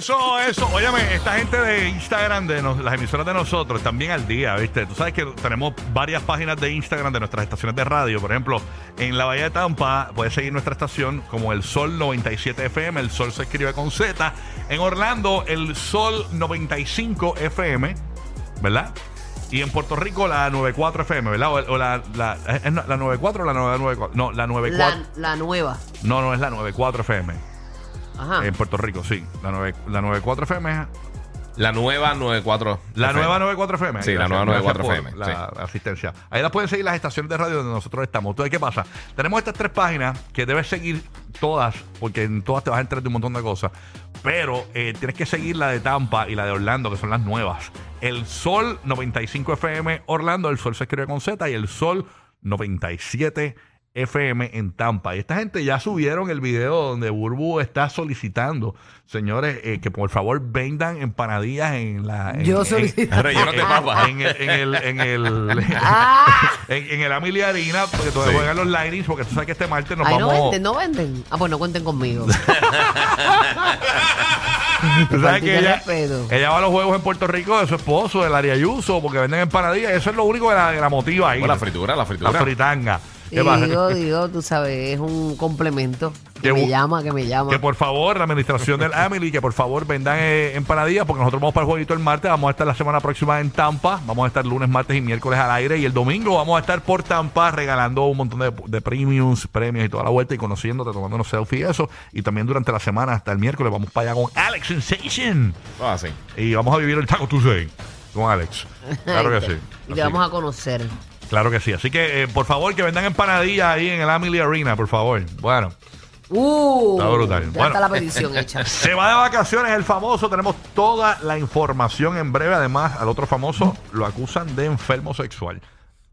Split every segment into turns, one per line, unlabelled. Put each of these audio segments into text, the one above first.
Eso, eso. Óyeme, esta gente de Instagram, de nos- las emisoras de nosotros, bien al día, ¿viste? Tú sabes que tenemos varias páginas de Instagram de nuestras estaciones de radio. Por ejemplo, en la Bahía de Tampa puedes seguir nuestra estación como el Sol 97 FM. El Sol se escribe con Z. En Orlando, el Sol 95 FM, ¿verdad? Y en Puerto Rico, la 94 FM, ¿verdad? O, o la, la, ¿es la 94 o la 994? No, la 94.
La, la nueva.
No, no, es la 94 FM.
Ajá.
En Puerto Rico, sí. La, 9 la 94 FM es
La nueva 94.
La
FM.
nueva 94 FM.
Sí, la nueva
Gracias
94
por
FM,
La asistencia. Ahí las pueden seguir las estaciones de radio donde nosotros estamos. Entonces, ¿qué pasa? Tenemos estas tres páginas que debes seguir todas, porque en todas te vas a enterar de un montón de cosas. Pero eh, tienes que seguir la de Tampa y la de Orlando, que son las nuevas. El Sol 95 FM Orlando, el Sol se escribe con Z y el Sol 97 FM en Tampa. Y esta gente ya subieron el video donde Burbu está solicitando, señores, eh, que por favor vendan empanadillas en la. en-
Yo
en-
solicito.
Rellenos de papas.
en el, en el, en el,
Ah.
en, en el Arena, porque todavía
Sí.
juegan los linings, porque tú sabes que este martes nos
Ay, no
vamos.
venden, no venden. Ah, pues no cuenten conmigo.
Tú sabes que ella, ella va a los juegos en Puerto Rico de su esposo, del Ari Ayuso, porque venden empanadillas. Eso es lo único que la, que la motiva ahí.
Bueno, la fritura, la fritura.
La fritanga. ¿Qué pasa?
digo, digo, tú sabes, es un complemento.
Que
Que me llama, que me llama.
Que por favor, la administración del Amelie, que por favor vendan eh, empanadillas, porque nosotros vamos para el jueguito el martes, vamos a estar la semana próxima en Tampa, vamos a estar lunes, martes y miércoles al aire, y el domingo vamos a estar por Tampa regalando un montón de, de premiums, premios y toda la vuelta, y conociéndote, tomándonos selfies y eso, y también durante la semana, hasta el miércoles, vamos para allá con Alex Sensation,
Ah, sí.
y vamos a vivir el Taco Tuesday con Alex. Claro que sí.
Y te vamos a conocer.
Claro que sí. Así que, eh, por favor, que vendan empanadillas ahí en el Amelie Arena, por favor. Bueno.
Uh,
Está brutal.
Ya
Bueno.
está la petición hecha.
Se va de vacaciones el famoso. Tenemos toda la información en breve. Además, al otro famoso lo acusan de enfermo sexual.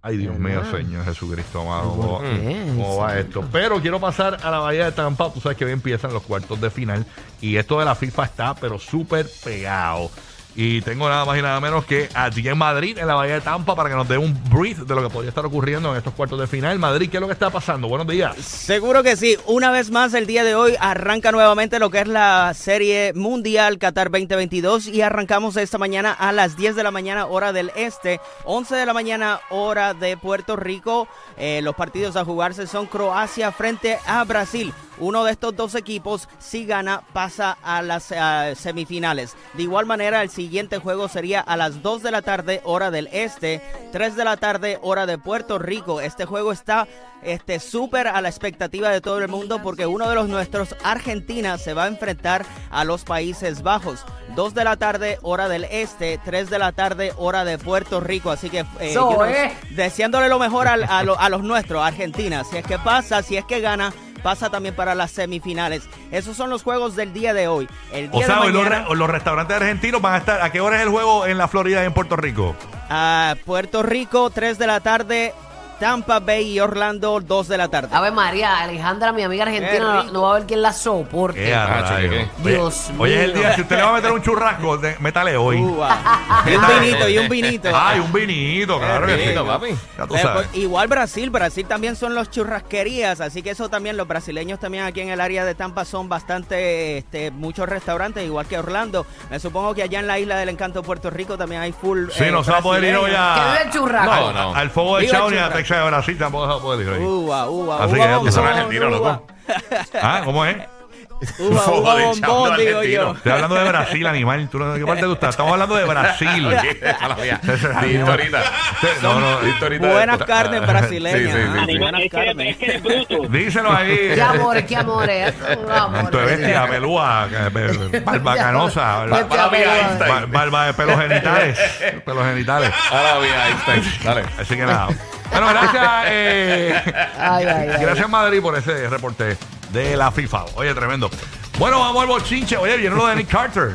Ay, Dios mío, Señor Jesucristo, amado. ¿Cómo, cómo va esto? Pero quiero pasar a la Bahía de Tampa. Tú sabes que hoy empiezan los cuartos de final. Y esto de la FIFA está, pero súper pegado. Y tengo nada más y nada menos que allí en Madrid, en la Bahía de Tampa, para que nos dé un brief de lo que podría estar ocurriendo en estos cuartos de final. Madrid, ¿qué es lo que está pasando? Buenos días.
Seguro que sí. Una vez más, el día de hoy arranca nuevamente lo que es la Serie Mundial Qatar 2022 y arrancamos esta mañana a las 10 de la mañana hora del este, 11 de la mañana hora de Puerto Rico. Eh, los partidos a jugarse son Croacia frente a Brasil. Uno de estos dos equipos, si gana, pasa a las eh, semifinales. De igual manera, el siguiente juego sería a las 2 de la tarde, hora del este, 3 de la tarde, hora de Puerto Rico. Este juego está este súper a la expectativa de todo el mundo porque uno de los nuestros, Argentina, se va a enfrentar a los Países Bajos. 2 de la tarde, hora del este, 3 de la tarde, hora de Puerto Rico. Así que eh,
So,
you know,
eh.
deseándole lo mejor al- a, lo- a los nuestros, Argentina. Si es que pasa, si es que gana, pasa también para las semifinales. Esos son los juegos del día de hoy. El día
O sea,
de
hoy los,
mañana,
re- los restaurantes argentinos van a estar. ¿A qué hora es el juego en la Florida y en Puerto Rico?
a Puerto Rico, 3 de la tarde, Tampa Bay y Orlando, 2 de la tarde.
A ver, María, Alejandra, mi amiga argentina, no, va a ver quién la soporte.
¿Qué a
Dios
Hoy es el
mío.
día. Si usted le va a meter un churrasco, de- métale hoy.
Y un vinito, y un vinito.
Ay, un vinito, claro
papi.
Ya tú sabes.
pues, igual Brasil, Brasil también son los churrasquerías, así que eso también, los brasileños también aquí en el área de Tampa son bastante, este, muchos restaurantes, igual que Orlando. Me supongo que allá en la isla del encanto de Puerto Rico también hay full.
Sí,
eh,
no se va a poder ir hoy
brasileños.
Que vive
a.
el churrasco.
No, no.
Al fuego de Chao ni a Texas de Brasil tampoco se va a poder ir hoy.
Uva, uva,
Así
uva,
que ya tú
bombón,
sabes,
argentino,
uva.
loco.
Ah, ¿cómo es?
Uva,
Fuego
uva,
de
bombón, digo
argentino.
yo.
Estoy hablando de Brasil, animal. ¿Tú no- ¿De qué parte tú estás? Estamos hablando de Brasil.
A la mía. Listo ahorita.
No, no.
Listo ahorita.
Buenas carnes brasileñas.
Sí, sí, sí,
ah,
sí.
Buenas carnes.
Díselo ahí.
Qué amores, qué amores. Amores.
Monto de bestia, pelúa, que- pe- barba canosa, barba-
Vete a
Para mí,
pelar.
Einstein.
bar- barba de pelos genitales. Pelos genitales.
Ahora bien, Einstein. Dale.
Así que nada. Bueno, gracias. eh,
Ay, ay, ay.
gracias Madrid por ese reporte de la FIFA. Oye, tremendo. Bueno, vamos al bochinche. Oye, viene lo de Nick Carter.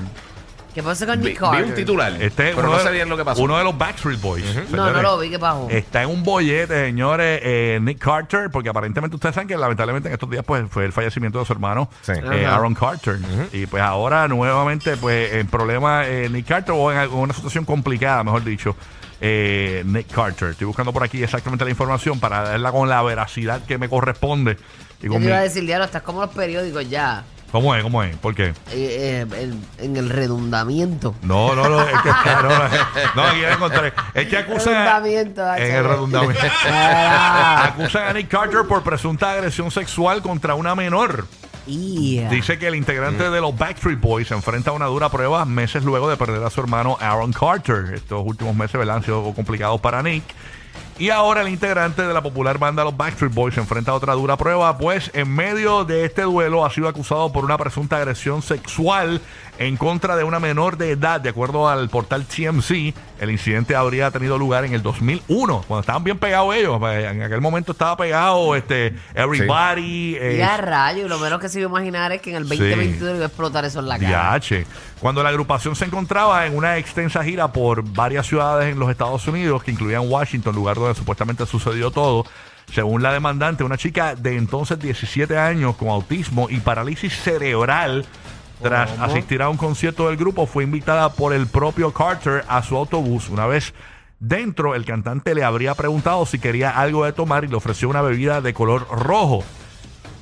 ¿Qué pasa con
Vi,
Nick
vi
Carter?
un titular,
Este es
pero
uno
no
de-
sé bien lo que pasó.
Uno de los Backstreet Boys.
No, no
señores.
lo vi, ¿qué pasó?
Está en un bollete, señores, eh, Nick Carter, porque aparentemente ustedes saben que lamentablemente en estos días pues fue el fallecimiento de su hermano
Sí.
eh,
Ajá.
Aaron Carter. Y pues ahora nuevamente pues en problema eh, Nick Carter o en algo- una situación complicada, mejor dicho, eh, Nick Carter. Estoy buscando por aquí exactamente la información para darla con la veracidad que me corresponde. Y
Yo
con
te iba a decir, diablo, estás como los periódicos ya,
¿Cómo es? ¿Cómo es? ¿Por qué?
eh, eh, en, en el redundamiento.
No, no, no, es que, no, no, no, aquí encontré. Es que acusan
Redundamiento,
en el redundamiento.
Ah.
acusan a Nick Carter por presunta agresión sexual contra una menor. Dice que el integrante de los Backstreet Boys se enfrenta a una dura prueba meses luego de perder a su hermano Aaron Carter. Estos últimos meses ¿verdad? han sido complicados para Nick. Y ahora el integrante de la popular banda Los Backstreet Boys se enfrenta a otra dura prueba, pues en medio de este duelo ha sido acusado por una presunta agresión sexual en contra de una menor de edad. De acuerdo al portal TMC, el incidente habría tenido lugar en el 2001, cuando estaban bien pegados ellos. En aquel momento estaba pegado este, Everybody. eh,
Ya rayo, y lo menos que se iba a imaginar es que en el 2022 iba a explotar eso en la cara.
DH. Cuando la agrupación se encontraba en una extensa gira por varias ciudades en los Estados Unidos, que incluían Washington, lugar donde supuestamente sucedió todo, según la demandante, una chica de entonces 17 años con autismo y parálisis cerebral, tras asistir a un concierto del grupo, fue invitada por el propio Carter a su autobús. Una vez dentro, el cantante le habría preguntado si quería algo de tomar y le ofreció una bebida de color rojo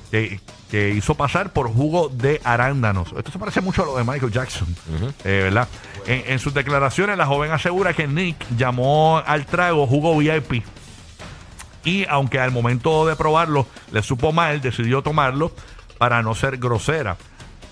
que, que hizo pasar por jugo de arándanos. Esto se parece mucho a lo de Michael Jackson, eh, ¿verdad? En, en sus declaraciones, la joven asegura que Nick llamó al trago jugo VIP. Y aunque al momento de probarlo le supo mal, decidió tomarlo para no ser grosera.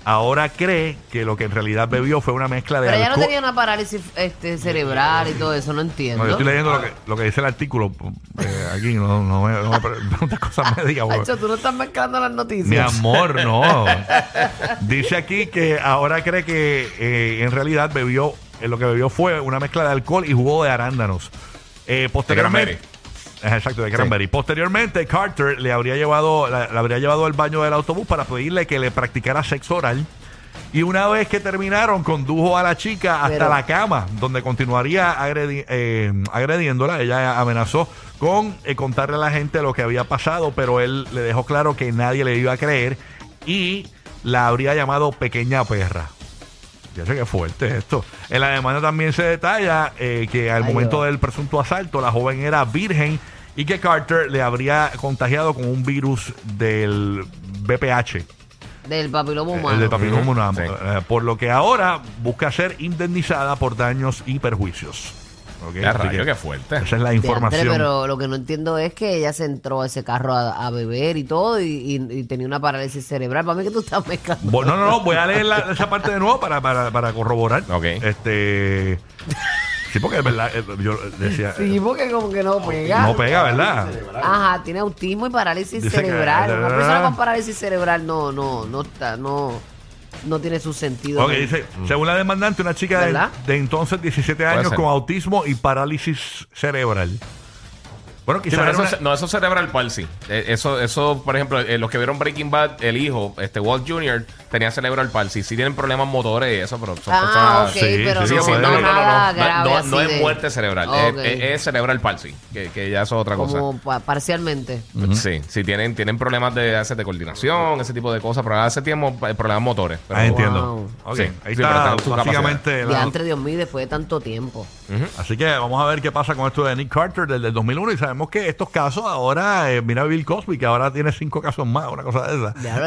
Ahora cree que lo que en realidad bebió fue una mezcla de
Pero ella no
alcohol.
tenía una parálisis este, cerebral y todo eso, no entiendo.
No, yo estoy leyendo lo que, lo que dice el artículo eh, aquí, no, no, me- no me preguntes cosas médicas. porque-
Hacho, tú no estás mezclando las noticias.
Mi amor, no. Dice aquí que ahora cree que eh, en realidad bebió, eh, lo que bebió fue una mezcla de alcohol y jugo de arándanos. Eh, posteriormente. Exacto, de cranberry. Posteriormente, Carter le habría llevado, la, habría llevado al baño del autobús para pedirle que le practicara sexo oral. Y una vez que terminaron, condujo a la chica hasta
Pero-
la cama, donde continuaría agredi- eh, agrediéndola. Ella amenazó con eh, contarle a la gente lo que había pasado, pero él le dejó claro que nadie le iba a creer y la habría llamado pequeña perra. Ya sé que fuerte esto. En la demanda también se detalla eh, que al
Ay,
momento
Dios.
del presunto asalto la joven era virgen y que Carter le habría contagiado con un virus del BPH.
Del papiloma
El
humano.
del papiloma humano,
sí.
eh, por lo que ahora busca ser indemnizada por daños y perjuicios. ¿Ok?
Ya
Así
rayo,
que
qué fuerte.
Esa es la información.
pero lo que no entiendo es que ella se entró a ese carro a, a beber y todo y, y- y tenía una parálisis cerebral. Para mí que tú estás mezclando.
No, no, no, voy a leer la- esa parte de nuevo para, para, para corroborar.
Ok.
Este. Sí, porque es verdad, eh, yo decía.
Sí, porque como que no pega.
no pega, ¿verdad?
Ajá, tiene autismo y parálisis
Dice que-
cerebral. Una
Ah.
persona con parálisis cerebral no, no, no está, no, no tiene su sentido.
Ok, dice, según la demandante, una chica de,
¿Verdad?
de entonces 17 años
ser.
con autismo y parálisis cerebral. Bueno,
Sí,
quizás
pero
era
eso,
una-
no, eso es cerebral palsy. Eh, Eso, eso, por ejemplo, eh, los que vieron Breaking Bad, el hijo, este Walt Jr., tenía cerebral palsy. Sí tienen problemas motores y eso, pero son
Ah,
personas...
Sí,
pero
sí,
no,
sí,
no,
no, no, no,
es
de-
muerte cerebral, es, es- es cerebral palsy, que, que ya eso es otra cosa.
Como pa- parcialmente.
Sí, sí, tienen, tienen problemas de, de coordinación, ese tipo de cosas, pero hace tiempo eh, problemas motores. Pero,
Ah, entiendo.
Wow.
Ok,
Sí,
ahí
sí, pero
está básicamente la-
Diantre, Dios mío, después de tanto tiempo.
Así que vamos a ver qué pasa con esto de Nick Carter desde el 2001 y sabemos que estos casos ahora, eh, mira Bill Cosby que ahora tiene cinco casos más, una cosa de esa.
Ya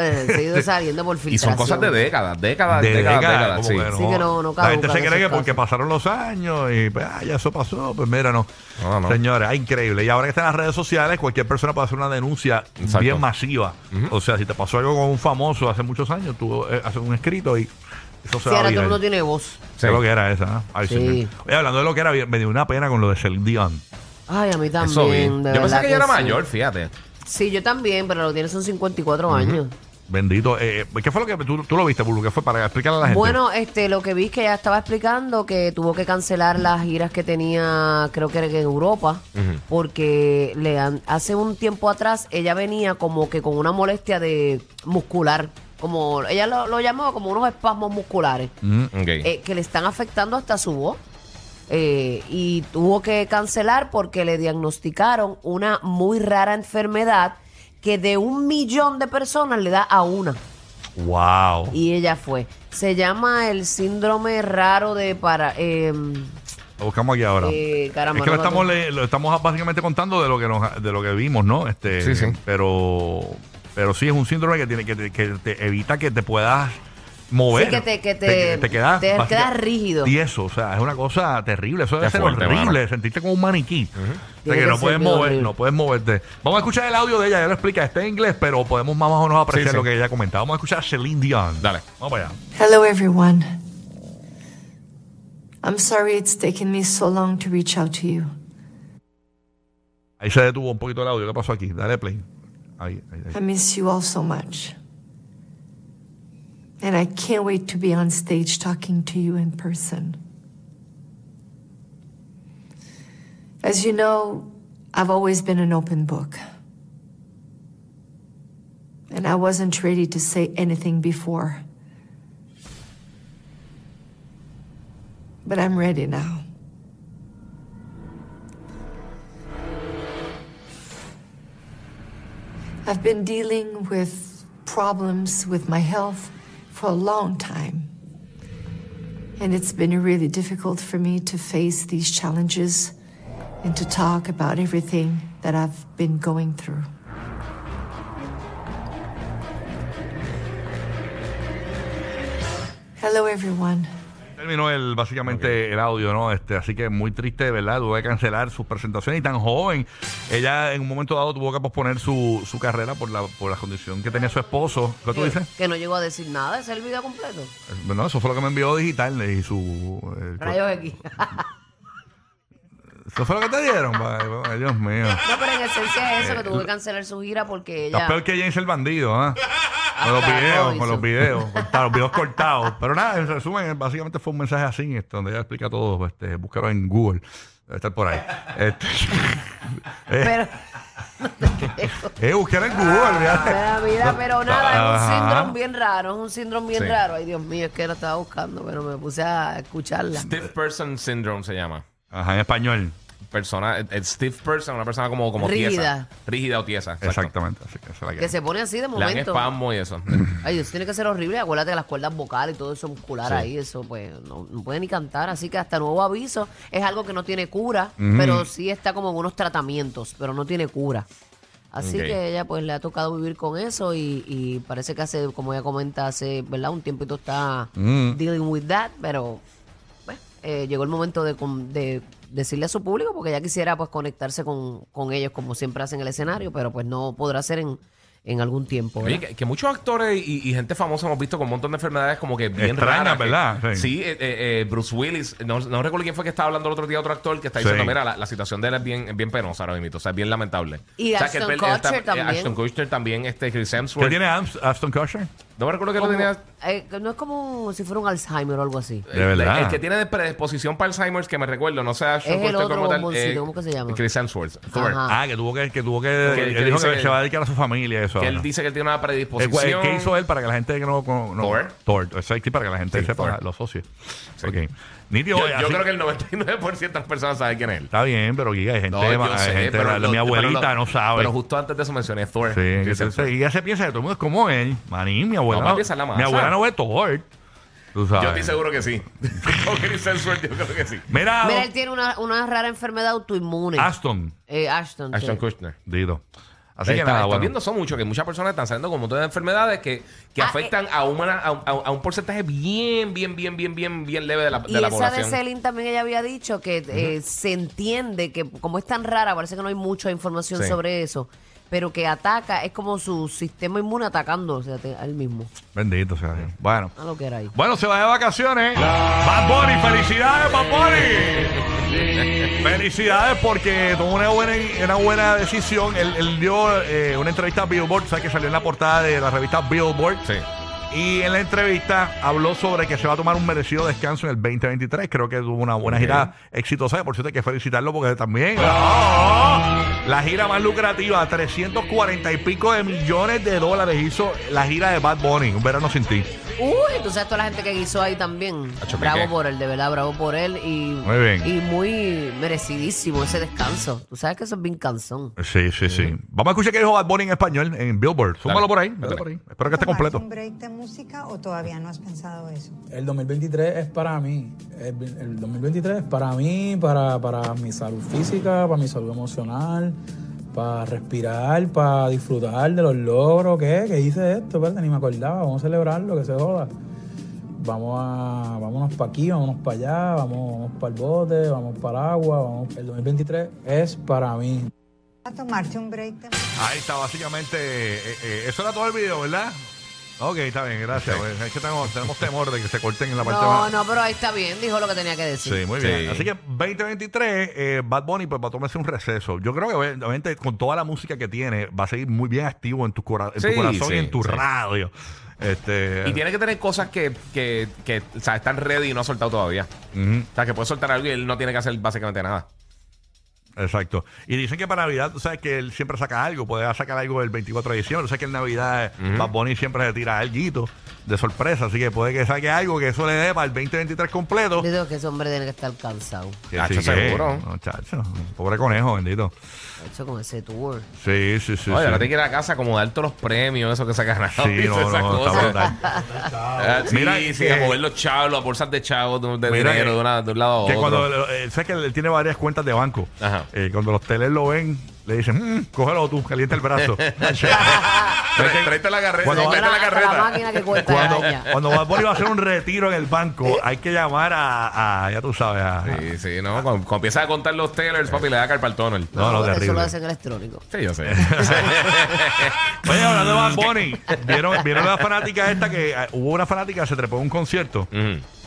lo saliendo por
Y
filtración.
son cosas de décadas, décadas,
De décadas,
décadas, sí.
que
Sí, que no- no
La gente se cree que porque pasaron los años y pues ah, ya eso pasó, pues mira, no.
No, no.
Señores, es increíble. Y ahora que están las redes sociales, cualquier persona puede hacer una denuncia
Exacto.
bien masiva. O sea, si te pasó algo con un famoso hace muchos años, tú eh, haces un escrito y eso se
Sí,
va a
ahora todo el
viral.
mundo tiene voz.
¿Qué es lo que era esa? ¿no? Ay,
Sí.
señor. Oye, hablando de lo que era, me dio una pena con lo de Celine Dion.
Ay, a mí también.
Eso vi.
de
Yo pensé que ella era
sí.
mayor, fíjate.
Sí, yo también, pero lo que tiene son 54 años.
Bendito. Eh, ¿Qué fue lo que tú, tú lo viste, Bulu? ¿Qué fue para explicarle a la gente?
Bueno, este, lo que vi es que ella estaba explicando que tuvo que cancelar las giras que tenía, creo que era en Europa, porque le han, hace un tiempo atrás ella venía como que con una molestia de muscular como ella lo, lo llamó como unos espasmos musculares
Mm.
Eh, que le están afectando hasta su voz. Eh, y tuvo que cancelar porque le diagnosticaron una muy rara enfermedad que de un millón de personas le da a una.
Wow.
Y ella fue. Se llama el síndrome raro de para. eh,
Lo buscamos aquí ahora.
eh, caramba,
es que
no
estamos, le- lo estamos básicamente contando de lo que nos, de lo que vimos, ¿no? Este,
Sí, sí.
Pero, pero sí es un síndrome que tiene que te, que te evita que te puedas mover.
Sí, que te- que te-
te quedas,
te
básica-
quedas rígido.
Y eso, o sea, es una cosa terrible. Eso debe ser
fuerte,
horrible.
mano.
Sentirte como un maniquí. O sea,
Tiene
que
que
no puedes mover,
horrible.
no puedes moverte. Vamos a escuchar el audio de ella. Ella lo explica. Está en inglés, pero podemos más o menos apreciar
Sí, sí.
lo que ella comenta. Vamos a escuchar a Celine Dion.
Dale.
Vamos para allá.
Hello, everyone. I'm sorry it's taken me so long to reach out to you.
Ahí se detuvo un poquito el audio. ¿Qué pasó aquí? Dale play. Ahí, ahí.
I miss you all so much. And I can't wait to be on stage talking to you in person. As you know, I've always been an open book. And I wasn't ready to say anything before. But I'm ready now. I've been dealing with problems with my health for a long time. And it's been really difficult for me to face these challenges and to talk about everything that I've been going through. Hello, everyone.
Terminó el, básicamente el audio, ¿no? Este, así que muy triste, ¿verdad? Tuvo que cancelar sus presentaciones y tan joven. Ella en un momento dado tuvo que posponer su, su carrera por la, por la condición que tenía su esposo. ¿Qué tú dices?
que no llegó a decir nada, ese es el video completo.
Eh, Bueno, eso fue lo que me envió digital y su... eh,
Rayos aquí.
¿Eso fue lo que te dieron? Ay, Dios mío.
No, pero en esencia es eso,
Eh,
que tuvo que cancelar su gira porque ella...
peor que James el bandido, ¿ah? Con los
Hasta
videos, con los videos, cortados, los videos cortados. Pero nada, en resumen, básicamente fue un mensaje así, este, donde ella explica todo. Este, búscalo en Google. Debe estar por ahí. Este, eh,
Pero,
eh, búscalo en Google, olvídate.
mira, mira, pero nada, es un síndrome bien raro, es un síndrome bien
Sí.
raro. Ay, Dios mío, es que la estaba buscando, pero me puse a escucharla.
Stiff Person Syndrome se llama.
Ajá, en español.
Persona, el- el stiff person, una persona como, como
Rígida.
tiesa. Rígida o tiesa. exacto.
Exactamente. Así que la
se pone así de
Le dan
momento.
espasmo y eso.
Ay, eso tiene que ser horrible. Acuérdate que las cuerdas vocales y todo eso muscular
Sí.
ahí, eso pues no, no puede ni cantar. Así que hasta nuevo aviso es algo que no tiene cura, pero sí está como en unos tratamientos, pero no tiene cura. Así
Ok.
que ella pues le ha tocado vivir con eso y, y parece que hace, como ella comenta, hace, ¿verdad? Un tiempito está
Mm.
dealing with that, pero eh, llegó el momento de, con- de decirle a su público porque ella quisiera pues conectarse con, con ellos como siempre hacen en el escenario, pero pues no podrá ser en, en algún tiempo.
Que, que muchos actores y, y gente famosa hemos visto con un montón de enfermedades como que bien
Extrañas,
raras. que-
¿verdad? Sí.
Sí, eh, eh, eh, Bruce Willis. No, no recuerdo quién fue que estaba hablando el otro día, otro actor que está
Sí.
diciendo, mira, la, la situación de él es bien, bien penosa ahora mismo. O sea, es bien lamentable.
Y
O sea,
Ashton Kutcher también.
Ashton Kutcher también, este, Chris
¿Qué
Hemsworth.
tiene Ams- Aston Kutcher?
No me recuerdo que lo
Como-
tenía...
eh, que no es como si fuera un Alzheimer o algo así.
De verdad.
El, el que tiene de predisposición para Alzheimer, que me recuerdo, no sé Ashton
Es el otro
como tal,
bomboncito,
eh,
¿cómo que se llama?
Chris Hemsworth. Thor.
Ajá.
Ah, que tuvo que, que tuvo que,
Que-
él
que
dijo
dice
que,
que-
se va a dedicar a su familia y eso.
Que
ahora.
él dice que él tiene una
El-
predisposición.
¿Qué hizo él para que la gente que no, no,
Thor.
Thor, exacto, para que la gente
Sí,
sepa
Thor.
los socios.
Sí.
Ok. Nítido,
Yo,
oye,
yo
así-
creo que el 99% de las personas saben quién es él.
Está bien, pero Giga, hay gente,
No, yo
hay
sé,
gente
pero
la-
lo-
mi abuelita
pero lo-
no sabe.
Pero justo antes de eso mencioné Thor.
Sí,
Chris
entonces,
Hemsworth.
y ella se piensa que todo el mundo es como él. Manín, mi abuela.
No, papi, esa es la
mi abuela no ve Thor. Tú sabes.
Yo estoy seguro que sí. Con Chris Hemsworth, yo creo que sí.
Mira,
Mira, él tiene una, una rara enfermedad autoinmune.
Aston,
Eh, Ashton.
Ashton
sí.
Kutcher.
Dito. Así que
Está-
nada, bueno.
viendo eso mucho, que muchas personas están saliendo con un montón de enfermedades que, que
Ah,
afectan a, una, a, a- a un porcentaje bien, bien, bien, bien, bien, bien leve de la, de
Y
la
esa
población.
de Celine también ella había dicho que eh, se entiende que como es tan rara, parece que no hay mucha información
Sí.
sobre eso, pero que ataca, es como su sistema inmune atacando o sea, te- a él mismo.
Bendito sea Dios. Bueno.
A lo que era ahí.
Bueno, se va de vacaciones. Bad Bunny, felicidades, Bad Bunny. felicidades porque tomó una buena, una buena decisión. Él, él dio eh, una entrevista a Billboard, sabes que salió en la portada de la revista Billboard.
Sí.
Y en la entrevista habló sobre que se va a tomar un merecido descanso en el 2023. Creo que tuvo una buena gira exitosa. Por cierto, hay que felicitarlo porque también. ¡Oh! La gira más lucrativa, 340 y pico de millones de dólares hizo la gira de Bad Bunny, Un Verano Sin Ti.
Uy, tú sabes toda la gente que guisó ahí también. Bravo por él, de verdad, bravo por él. Y
Muy bien.
Y muy merecidísimo ese descanso. Tú sabes que eso es bien cansón.
Sí, sí, sí. Vamos a escuchar qué dijo Bad Bunny en español en Billboard. Súmalo por ahí,
dale.
por ahí. Espero que esté
¿Tomarte
completo.
un break de música o todavía no has pensado eso?
El 2023 es para mí. El, el 2023 es para mí, para, para mi salud física, para mi salud emocional, para respirar, para disfrutar de los logros. ¿Qué? ¿Qué hice esto? Espérate, ni me acordaba. Vamos a celebrarlo, que se joda. Vamos a, vámonos para aquí, vámonos para allá, vamos, vamos para el bote, vamos para el agua. Vamos. El 2023 es para mí.
¿A tomarte un break?
Ahí está, básicamente. eh, eh, eso era todo el video, ¿verdad? Ok, está bien, gracias. Pues, es que tenemos, tenemos temor de que se corten en la parte
No,
más.
no, pero ahí está bien. Dijo lo que tenía que decir.
Sí, muy
Sí.
bien. Así que 2023, eh, Bad Bunny pues va a tomarse un receso. Yo creo que obviamente con toda la música que tiene va a seguir muy bien activo en tu, cora- en tu
Sí,
corazón
sí,
y en tu
sí.
radio. Este,
Y tiene que tener cosas que, que, que o sea, están ready y no ha soltado todavía. O sea, que puede soltar algo y él no tiene que hacer básicamente nada.
Exacto. Y dicen que para Navidad, tú sabes que él siempre saca algo, puede sacar algo el 24 de diciembre. Tú sabes que en Navidad
Ujú.
Bad Bunny siempre se tira algo de sorpresa, así que puede que saque algo que eso le dé para el 2023 completo.
Yo digo que ese hombre tiene que estar cansado.
Chacho,
sí que-
seguro.
no, chacho, pobre conejo, bendito.
Hecho con ese tour.
Sí, sí, sí.
Oye,
sí.
ahora te que ir a casa como dar todos los premios, eso que se ha ganado.
Sí, no,
Esas
no, está brutal.
Ah, sí,
Mira,
sí,
que-
a mover los chavos, las bolsas de chavos, de, de
Mira,
dinero
que-
de, una- de un lado a
Que
otro.
cuando eh, sé que él tiene varias cuentas de banco.
Ajá.
Eh, cuando los teles lo ven, le dicen, "Mm, cógelo tú, calienta el brazo.
Tráete la carreta,
Cuando-
tráete la
Hasta
carreta.
la máquina que cuenta
cuando,
araña.
cuando Bad Bunny va a hacer un retiro en el banco, hay que llamar a, a- ya tú sabes, a,
Sí, sí, no. Cuando, cuando empieza a contar los Taylors, papi, le da carpal tunnel.
No, no,
eso
terrible.
lo hacen electrónico.
Sí, yo sé.
Oye, hablando de Bad Bunny, ¿vieron, vieron la fanática esta que eh, hubo una fanática que se trepó en un concierto?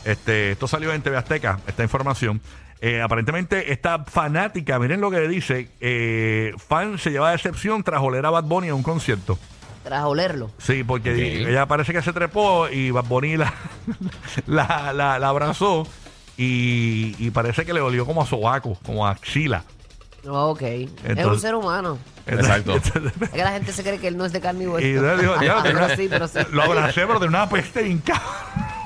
Este, esto salió en TV Azteca, esta información. Eh, aparentemente, esta fanática, miren lo que dice, eh, fan se lleva decepción tras oler a Bad Bunny en un concierto.
Tras olerlo.
Sí, porque
Ok.
ella parece que se trepó y Bad Bunny la, la, la- la abrazó y, y parece que le olió como a sobaco, como a axila.
Ok. es un ser humano.
Exacto.
Es que la gente se cree que él no es de carne y hueso.
Y entonces dijo, "Diablo, tiene
pero
una-
sí, pero sí.
Lo abracé, pero de una peste bien.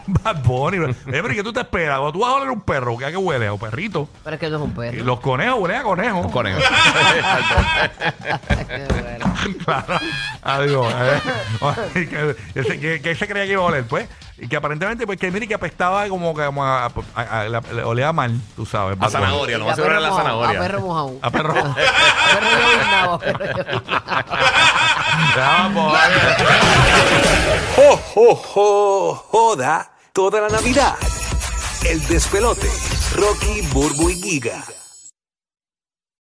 Bad Bunny. Eh, pero ¿y qué tú te esperas? Tú vas a oler un perro, ¿qué, a qué huele? ¿A un perrito?
Pero es que no es un
Y
perro.
los conejos huelen a conejos.
Conejo.
Qué bueno.
claro. Adiós. Eh, que, que se creía que iba a oler, pues. Y que aparentemente, pues que mire que apestaba como que como a, a- a- la- le olía mal, tú sabes.
A zanahoria, lo más seguro era la
mojado,
zanahoria.
A perro mojado.
A perro.
Lloviznado, a perro
ver.
¡Jo, jo, jo! Joda toda la Navidad. El despelote. Rocky, Burbu y Giga.